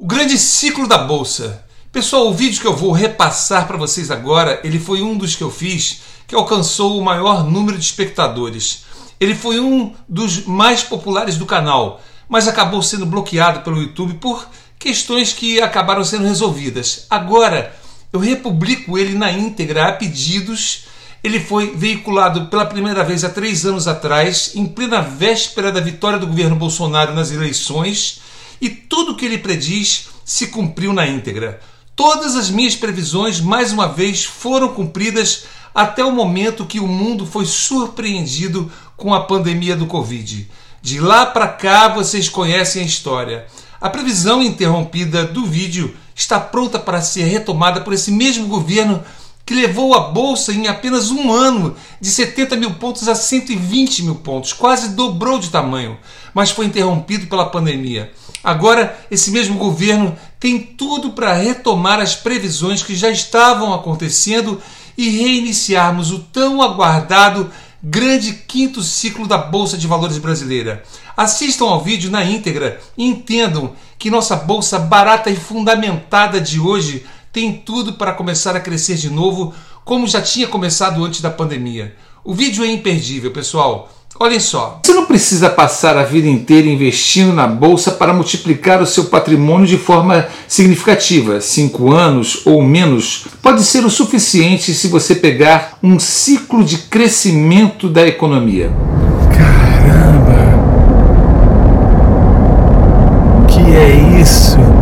O grande ciclo da bolsa. Pessoal, o vídeo que eu vou repassar para vocês agora, ele foi um dos que eu fiz que alcançou o maior número de espectadores. Ele foi um dos mais populares do canal, mas acabou sendo bloqueado pelo YouTube por questões que acabaram sendo resolvidas. Agora, eu republico ele na íntegra a pedidos. Ele foi veiculado pela primeira vez há três anos atrás, em plena véspera da vitória do governo Bolsonaro nas eleições e tudo o que ele prediz se cumpriu na íntegra. Todas as minhas previsões, mais uma vez, foram cumpridas até o momento que o mundo foi surpreendido com a pandemia do Covid. De lá para cá vocês conhecem a história. A previsão interrompida do vídeo está pronta para ser retomada por esse mesmo governo que levou a bolsa em apenas um ano de 70 mil pontos a 120 mil pontos, quase dobrou de tamanho, mas foi interrompido pela pandemia. Agora, esse mesmo governo tem tudo para retomar as previsões que já estavam acontecendo e reiniciarmos o tão aguardado grande quinto ciclo da Bolsa de Valores brasileira. Assistam ao vídeo na íntegra e entendam que nossa bolsa barata e fundamentada de hoje tem tudo para começar a crescer de novo, como já tinha começado antes da pandemia. O vídeo é imperdível, pessoal. Olhem só. Você não precisa passar a vida inteira investindo na bolsa para multiplicar o seu patrimônio de forma significativa. Cinco anos ou menos pode ser o suficiente se você pegar um ciclo de crescimento da economia. Caramba! O que é isso?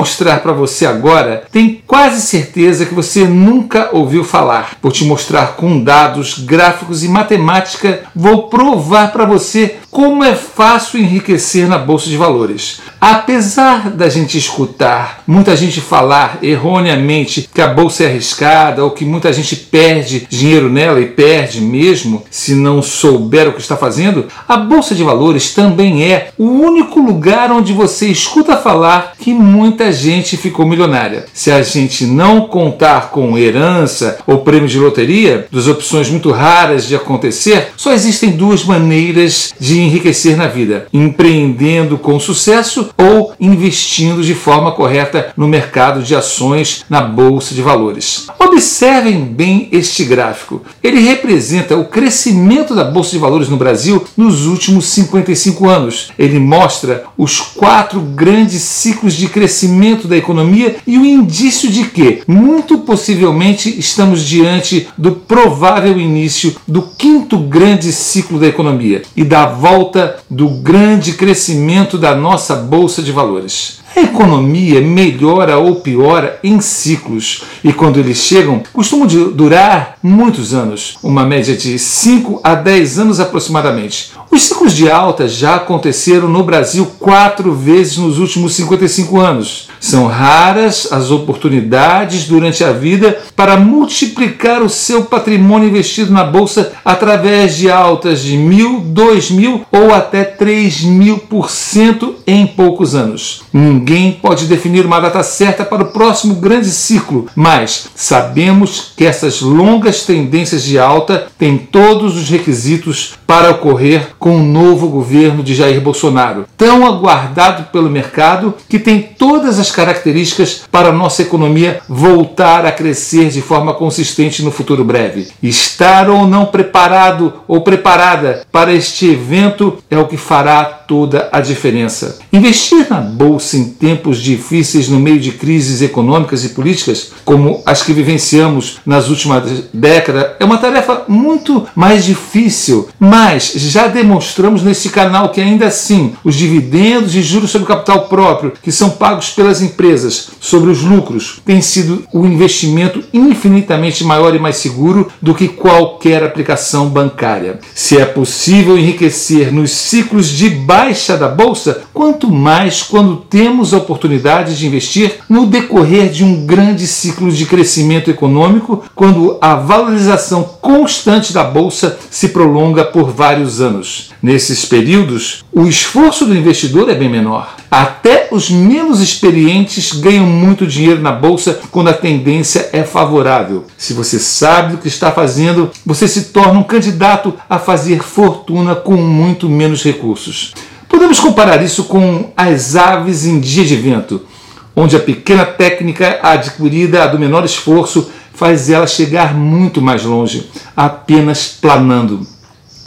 Mostrar para você agora, tem quase certeza que você nunca ouviu falar. Vou te mostrar com dados, gráficos e matemática, vou provar para você como é fácil enriquecer na bolsa de valores. Apesar da gente escutar muita gente falar erroneamente que a bolsa é arriscada ou que muita gente perde dinheiro nela e perde mesmo se não souber o que está fazendo, a bolsa de valores também é o único lugar onde você escuta falar que muita gente ficou milionária. Se a gente não contar com herança ou prêmio de loteria, duas opções muito raras de acontecer, só existem duas maneiras de enriquecer na vida: empreendendo com sucesso ou investindo de forma correta no mercado de ações na bolsa de valores. Observem bem este gráfico. Ele representa o crescimento da bolsa de valores no Brasil nos últimos 55 anos. Ele mostra os quatro grandes ciclos de crescimento da economia e o indício de que, muito possivelmente, estamos diante do provável início do quinto grande ciclo da economia e da volta do grande crescimento da nossa bolsa de valores. A economia melhora ou piora em ciclos e quando eles chegam costumam durar muitos anos, uma média de 5 a 10 anos aproximadamente. Os ciclos de alta já aconteceram no Brasil quatro vezes nos últimos 55 anos. São raras as oportunidades durante a vida para multiplicar o seu patrimônio investido na bolsa através de altas de mil, dois mil ou até três mil por cento em poucos anos. Ninguém pode definir uma data certa para o próximo grande ciclo, mas sabemos que essas longas tendências de alta têm todos os requisitos para ocorrer com o novo governo de Jair Bolsonaro, tão aguardado pelo mercado que tem todas as características para nossa economia voltar a crescer de forma consistente no futuro breve. Estar ou não preparado ou preparada para este evento é o que fará toda a diferença. Investir na bolsa em tempos difíceis no meio de crises econômicas e políticas, como as que vivenciamos nas últimas décadas, é uma tarefa muito mais difícil, mas já demonstramos nesse canal que ainda assim os dividendos e juros sobre capital próprio que são pagos pelas empresas sobre os lucros têm sido um investimento infinitamente maior e mais seguro do que qualquer aplicação bancária. Se é possível enriquecer nos ciclos de baixa da bolsa, quanto mais quando temos a oportunidade de investir no decorrer de um grande ciclo de crescimento econômico, quando a valorização constante da bolsa se prolonga por vários anos. Nesses períodos, o esforço do investidor é bem menor. Até os menos experientes ganham muito dinheiro na bolsa quando a tendência é favorável. Se você sabe o que está fazendo, você se torna um candidato a fazer fortuna com muito menos recursos. Podemos comparar isso com as aves em dia de vento, onde a pequena técnica adquirida do menor esforço faz ela chegar muito mais longe, apenas planando,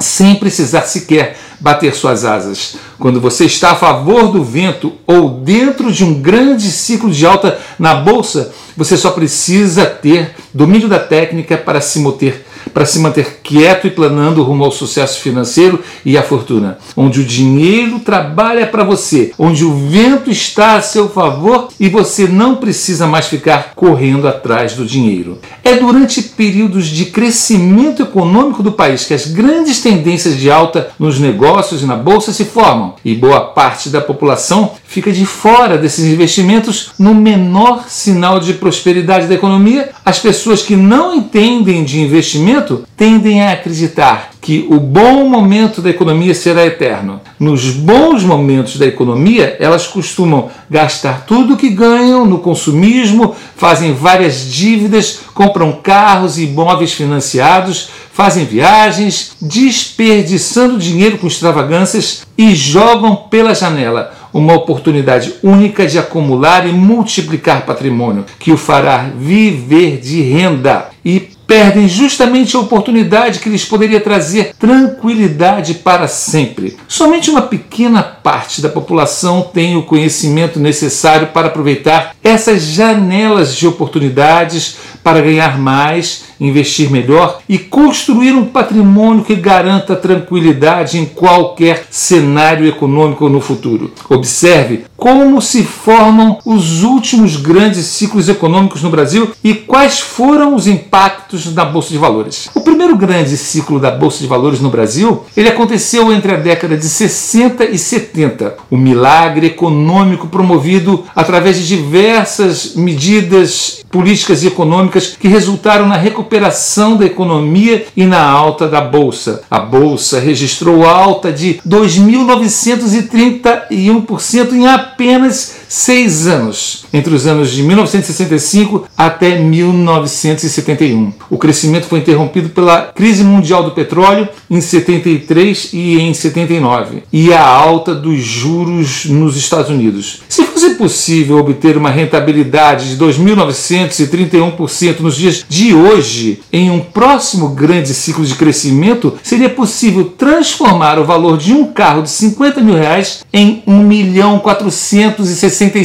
sem precisar sequer bater suas asas. Quando você está a favor do vento ou dentro de um grande ciclo de alta na bolsa, você só precisa ter domínio da técnica para se manter para se manter quieto e planando rumo ao sucesso financeiro e à fortuna, onde o dinheiro trabalha para você, onde o vento está a seu favor e você não precisa mais ficar correndo atrás do dinheiro. É durante períodos de crescimento econômico do país que as grandes tendências de alta nos negócios e na bolsa se formam, e boa parte da população fica de fora desses investimentos no menor sinal de prosperidade da economia. As pessoas que não entendem de investimento tendem a acreditar que o bom momento da economia será eterno. Nos bons momentos da economia, elas costumam gastar tudo o que ganham no consumismo, fazem várias dívidas, compram carros e imóveis financiados, fazem viagens, desperdiçando dinheiro com extravagâncias e jogam pela janela uma oportunidade única de acumular e multiplicar patrimônio, que o fará viver de renda e perdem justamente a oportunidade que lhes poderia trazer tranquilidade para sempre. Somente uma pequena parte da população tem o conhecimento necessário para aproveitar essas janelas de oportunidades para ganhar mais, investir melhor e construir um patrimônio que garanta tranquilidade em qualquer cenário econômico no futuro. Observe como se formam os últimos grandes ciclos econômicos no Brasil e quais foram os impactos na bolsa de valores. O primeiro grande ciclo da bolsa de valores no Brasil, ele aconteceu entre a década de 60 e 70. O milagre econômico promovido através de diversas medidas políticas e econômicas que resultaram na recuperação da economia e na alta da bolsa. A bolsa registrou alta de 2.931% em apenas seis anos, entre os anos de 1965 até 1971. O crescimento foi interrompido pela crise mundial do petróleo em 73 e em 79 e a alta dos juros nos Estados Unidos. Se fosse possível obter uma rentabilidade de 2.931% nos dias de hoje, em um próximo grande ciclo de crescimento, seria possível transformar o valor de um carro de 50 mil reais em 1 milhão 460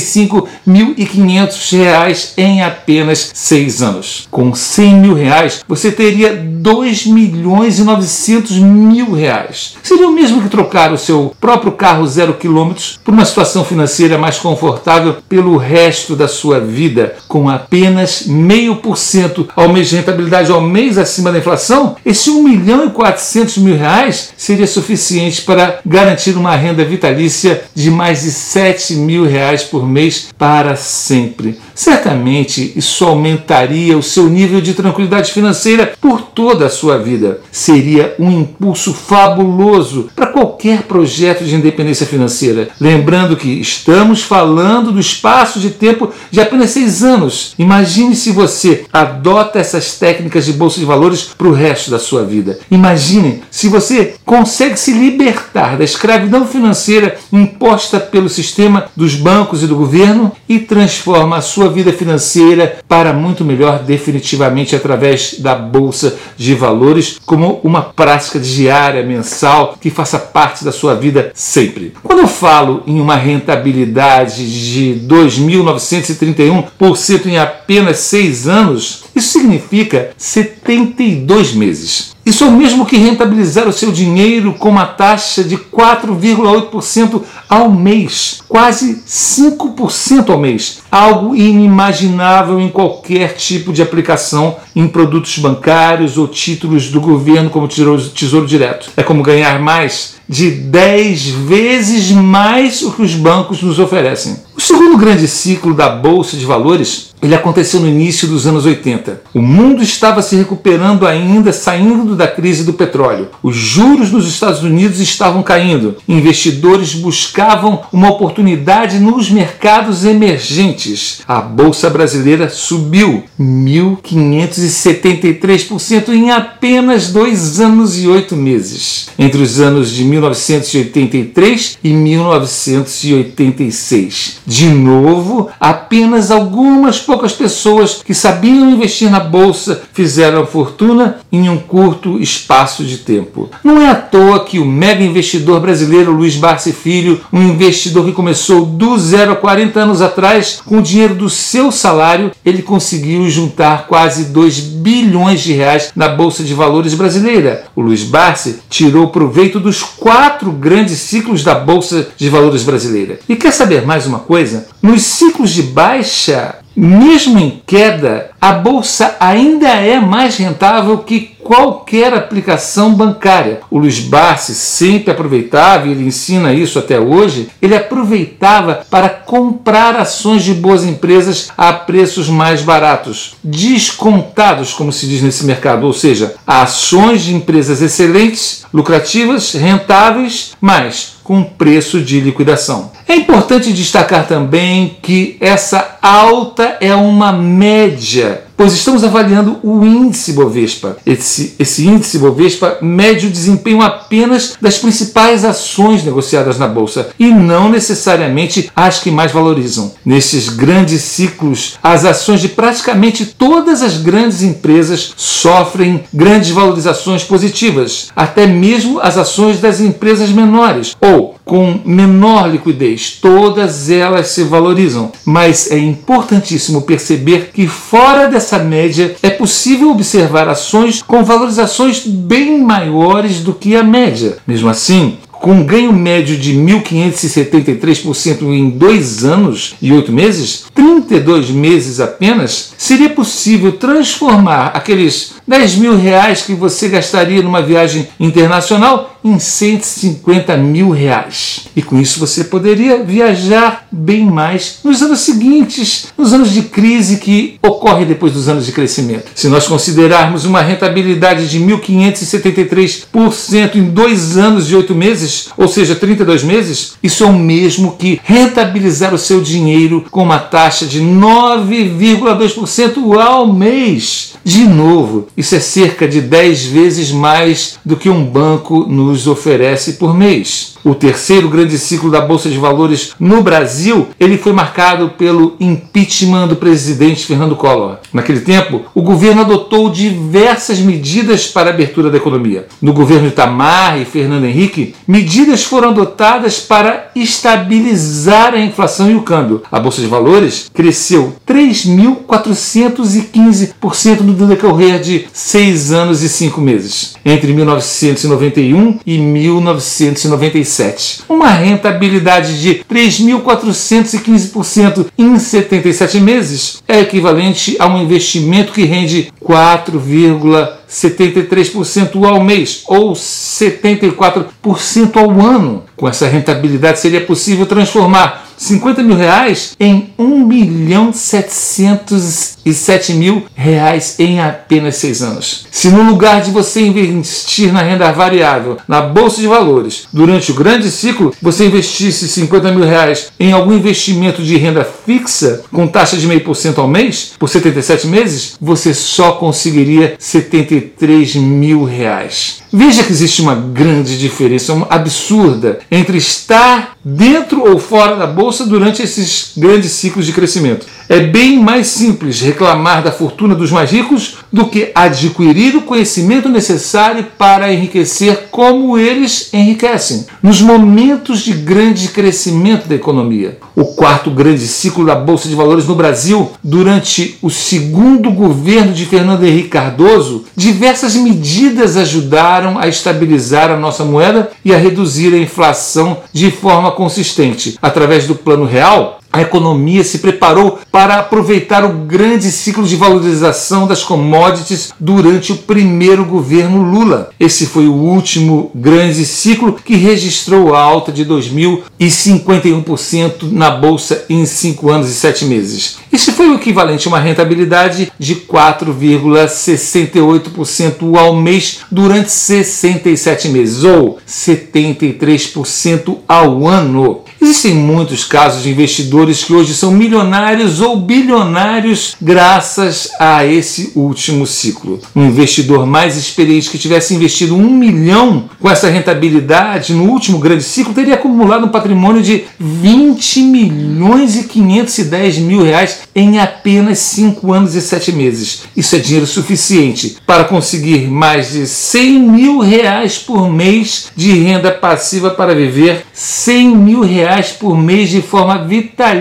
65.500 reais em apenas seis anos. Com 100 mil reais, você teria 2 milhões e 900 mil reais. Seria o mesmo que trocar o seu próprio carro zero quilômetros por uma situação financeira mais confortável pelo resto da sua vida, com apenas meio por cento ao mês de rentabilidade ao mês acima da inflação. Esse 1 milhão e 400 mil reais seria suficiente para garantir uma renda vitalícia de mais de 7 mil reais por mês para sempre. Certamente isso aumentaria o seu nível de tranquilidade financeira por toda a sua vida. Seria um impulso fabuloso para qualquer projeto de independência financeira. Lembrando que estamos falando do espaço de tempo de apenas seis anos. Imagine se você adota essas técnicas de bolsa de valores para o resto da sua vida. Imagine se você consegue se libertar da escravidão financeira imposta pelo sistema dos bancos e do governo e transforma a sua vida financeira para muito melhor, definitivamente através da bolsa de valores, como uma prática diária, mensal, que faça parte da sua vida sempre. Quando eu falo em uma rentabilidade de 2.931% em apenas seis anos, isso significa 72 meses. Isso é o mesmo que rentabilizar o seu dinheiro com uma taxa de 4,8% ao mês, quase 5% ao mês, algo inimaginável em qualquer tipo de aplicação em produtos bancários ou títulos do governo como Tesouro Direto. É como ganhar mais de 10 vezes mais o que os bancos nos oferecem. Segundo grande ciclo da bolsa de valores, ele aconteceu no início dos anos 80. O mundo estava se recuperando ainda, saindo da crise do petróleo. Os juros nos Estados Unidos estavam caindo. Investidores buscavam uma oportunidade nos mercados emergentes. A bolsa brasileira subiu 1.573% em apenas dois anos e oito meses, entre os anos de 1983 e 1986. De novo, apenas algumas poucas pessoas que sabiam investir na bolsa fizeram fortuna em um curto espaço de tempo. Não é à toa que o mega investidor brasileiro Luiz Barsi Filho, um investidor que começou do zero a 40 anos atrás, com o dinheiro do seu salário, ele conseguiu juntar quase 2 bilhões de reais na bolsa de valores brasileira. O Luiz Barsi tirou proveito dos quatro grandes ciclos da bolsa de valores brasileira. E quer saber mais uma coisa? Coisa, nos ciclos de baixa, mesmo em queda, a bolsa ainda é mais rentável que qualquer aplicação bancária. O Luiz Barsi sempre aproveitava, e ele ensina isso até hoje, ele aproveitava para comprar ações de boas empresas a preços mais baratos, descontados, como se diz nesse mercado, ou seja, ações de empresas excelentes, lucrativas, rentáveis, mas com preço de liquidação. É importante destacar também que essa alta é uma média pois estamos avaliando o índice Bovespa. Esse, esse índice Bovespa mede o desempenho apenas das principais ações negociadas na Bolsa e não necessariamente as que mais valorizam. Nesses grandes ciclos, as ações de praticamente todas as grandes empresas sofrem grandes valorizações positivas, até mesmo as ações das empresas menores ou com menor liquidez, todas elas se valorizam. Mas é importantíssimo perceber que fora dessa média, é possível observar ações com valorizações bem maiores do que a média. Mesmo assim, com um ganho médio de 1.573% em dois anos e oito meses, 32 meses apenas, seria possível transformar aqueles 10 mil reais que você gastaria numa viagem internacional em 150 mil reais. E com isso você poderia viajar bem mais nos anos seguintes, nos anos de crise que ocorre depois dos anos de crescimento. Se nós considerarmos uma rentabilidade de 1.573% em dois anos e oito meses, ou seja, 32 meses, isso é o mesmo que rentabilizar o seu dinheiro com uma taxa de 9,2% ao mês. De novo, isso é cerca de 10 vezes mais do que um banco nos oferece por mês o terceiro grande ciclo da Bolsa de Valores no Brasil, ele foi marcado pelo impeachment do presidente Fernando Collor. Naquele tempo, o governo adotou diversas medidas para a abertura da economia. No governo Itamar e Fernando Henrique, medidas foram adotadas para estabilizar a inflação e o câmbio. A Bolsa de Valores cresceu 3.415% no decorrer de seis anos e cinco meses, entre 1991 e 1996. 2007. Uma rentabilidade de 3.415% em 77 meses é equivalente a um investimento que rende 4,73% ao mês ou 74% ao ano. Com essa rentabilidade seria possível transformar 50 mil reais em 1 milhão 707 mil reais em apenas seis anos. Se no lugar de você investir na renda variável, na bolsa de valores, durante o grande ciclo, você investisse 50 mil reais em algum investimento de renda fixa com taxa de meio por cento ao mês, por 77 meses, você só conseguiria 73 mil reais. Veja que existe uma grande diferença, uma absurda, entre estar dentro ou fora da bolsa durante esses grandes ciclos de crescimento. É bem mais simples reclamar da fortuna dos mais ricos do que adquirir o conhecimento necessário para enriquecer como eles enriquecem. Nos momentos de grande crescimento da economia, o quarto grande ciclo da Bolsa de Valores no Brasil, durante o segundo governo de Fernando Henrique Cardoso, diversas medidas ajudaram a estabilizar a nossa moeda e a reduzir a inflação de forma consistente. Através do Plano Real, a economia se preparou para aproveitar o grande ciclo de valorização das commodities durante o primeiro governo Lula. Esse foi o último grande ciclo que registrou alta de 2.051% na bolsa em 5 anos e 7 meses. Isso foi o equivalente a uma rentabilidade de 4,68% ao mês durante 67 meses, ou 73% ao ano. Existem muitos casos de investidores que hoje são milionários ou bilionários graças a esse último ciclo. Um investidor mais experiente que tivesse investido um milhão com essa rentabilidade no último grande ciclo teria acumulado um patrimônio de 20 milhões e 510 mil reais em apenas 5 anos e 7 meses. Isso é dinheiro suficiente para conseguir mais de 100 mil reais por mês de renda passiva para viver 100 mil reais por mês de forma vitalícia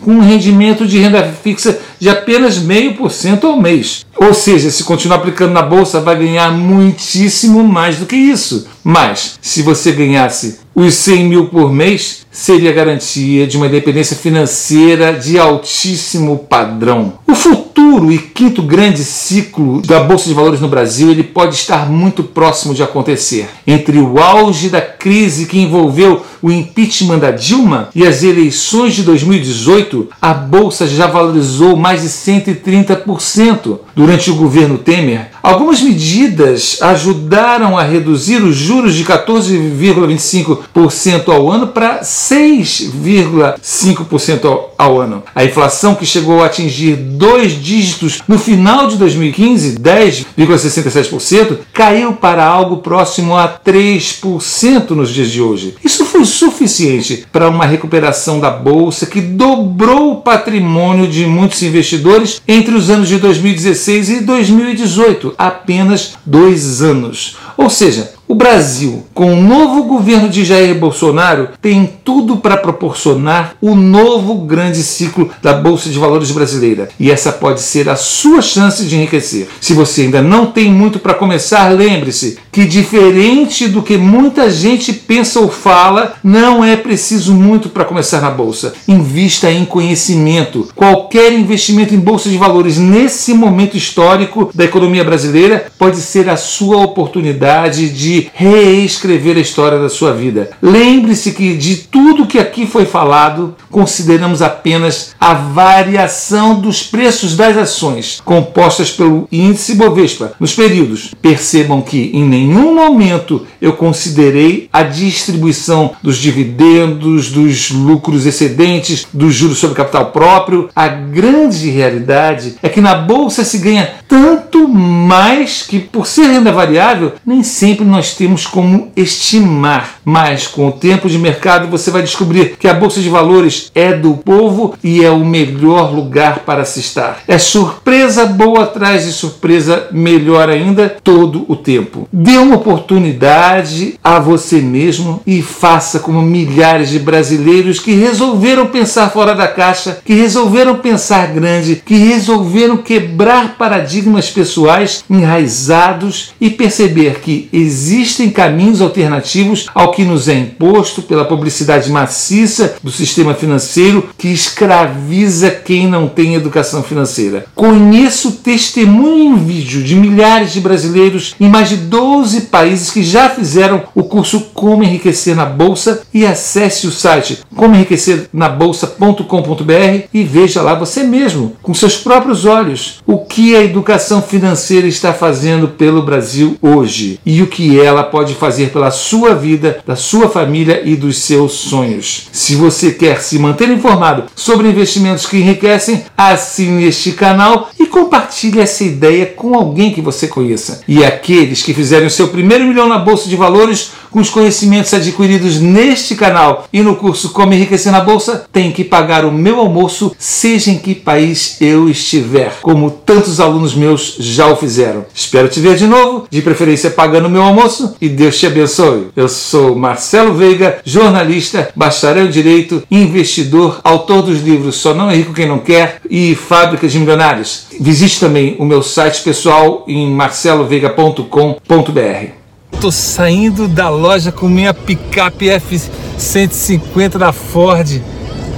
com um rendimento de renda fixa de apenas meio por cento ao mês. Ou seja, se continuar aplicando na bolsa, vai ganhar muitíssimo mais do que isso. Mas, se você ganhasse os 100 mil por mês, seria garantia de uma independência financeira de altíssimo padrão. O futuro e quinto grande ciclo da Bolsa de Valores no Brasil ele pode estar muito próximo de acontecer. Entre o auge da crise que envolveu o impeachment da Dilma e as eleições de 2018, a Bolsa já valorizou mais de 130%. Durante o governo Temer, algumas medidas ajudaram a reduzir os juros de 14,25% ao ano para 6,5% ao, ano. A inflação que chegou a atingir dois dígitos no final de 2015, 10,67%, caiu para algo próximo a 3% nos dias de hoje. Isso foi suficiente para uma recuperação da bolsa que dobrou o patrimônio de muitos investidores entre os anos de 2016 e 2018, apenas dois anos. Ou seja, o Brasil, com o novo governo de Jair Bolsonaro, tem tudo para proporcionar o novo grande ciclo da Bolsa de Valores brasileira. E essa pode ser a sua chance de enriquecer. Se você ainda não tem muito para começar, lembre-se que, diferente do que muita gente pensa ou fala, não é preciso muito para começar na Bolsa. Invista em conhecimento. Qualquer investimento em Bolsa de Valores nesse momento histórico da economia brasileira pode ser a sua oportunidade de reescrever a história da sua vida. Lembre-se que de tudo que aqui foi falado, consideramos apenas a variação dos preços das ações compostas pelo índice Bovespa nos períodos. Percebam que em nenhum momento eu considerei a distribuição dos dividendos, dos lucros excedentes, dos juros sobre capital próprio. A grande realidade é que na bolsa se ganha tanto mais que por ser renda variável, nem sempre nós nós temos como estimar, mas com o tempo de mercado você vai descobrir que a bolsa de valores é do povo e é o melhor lugar para se estar. É surpresa boa atrás de surpresa melhor ainda todo o tempo. Dê uma oportunidade a você mesmo e faça como milhares de brasileiros que resolveram pensar fora da caixa, que resolveram pensar grande, que resolveram quebrar paradigmas pessoais enraizados e perceber que existe existem caminhos alternativos ao que nos é imposto pela publicidade maciça do sistema financeiro que escraviza quem não tem educação financeira. Conheço testemunho em vídeo de milhares de brasileiros em mais de 12 países que já fizeram o curso Como Enriquecer na Bolsa e acesse o site comoenriquecernabolsa.com.br e veja lá você mesmo, com seus próprios olhos, o que a educação financeira está fazendo pelo Brasil hoje e o que é ela pode fazer pela sua vida, da sua família e dos seus sonhos. Se você quer se manter informado sobre investimentos que enriquecem, assine este canal e compartilhe essa ideia com alguém que você conheça. E aqueles que fizerem o seu primeiro milhão na bolsa de valores com os conhecimentos adquiridos neste canal e no curso Como Enriquecer na Bolsa, têm que pagar o meu almoço, seja em que país eu estiver, como tantos alunos meus já o fizeram. Espero te ver de novo, de preferência pagando o meu almoço, e Deus te abençoe. Eu sou Marcelo Veiga, jornalista, bacharel em Direito, investidor, autor dos livros Só Não é Rico Quem Não Quer e Fábricas de Milionários. Visite também o meu site pessoal em marceloveiga.com.br. Tô saindo da loja com minha picape F-150 da Ford.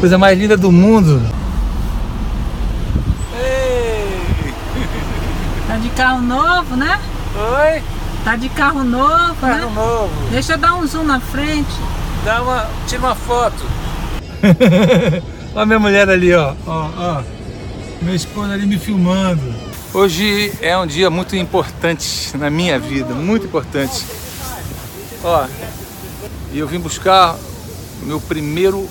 Coisa mais linda do mundo. Tá de carro novo, né? Oi, Tá de carro novo, carro né? novo. Deixa eu dar um zoom na frente. Dá uma, tira uma foto. Olha minha mulher ali, ó. ó, ó. Meu esposo ali me filmando. Hoje é um dia muito importante na minha vida, muito importante. Ó, e eu vim buscar meu primeiro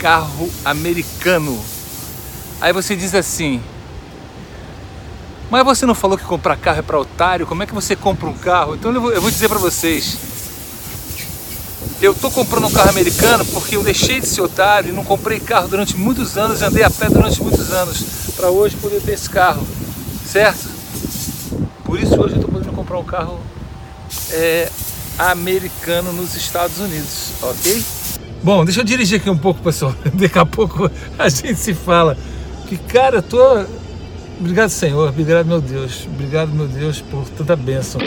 carro americano. Aí você diz assim: Mas você não falou que comprar carro é para otário? Como é que você compra um carro? Então eu vou, dizer para vocês. Eu tô comprando um carro americano porque eu deixei de ser otário e não comprei carro durante muitos anos andei a pé durante muitos anos para hoje poder ter esse carro, certo? Por isso hoje eu tô podendo comprar um carro é, americano nos Estados Unidos, ok? Bom, deixa eu dirigir aqui um pouco, pessoal. Daqui a pouco a gente se fala. Que cara, eu tô. Obrigado, Senhor. Obrigado, meu Deus. Obrigado, meu Deus, por tanta bênção.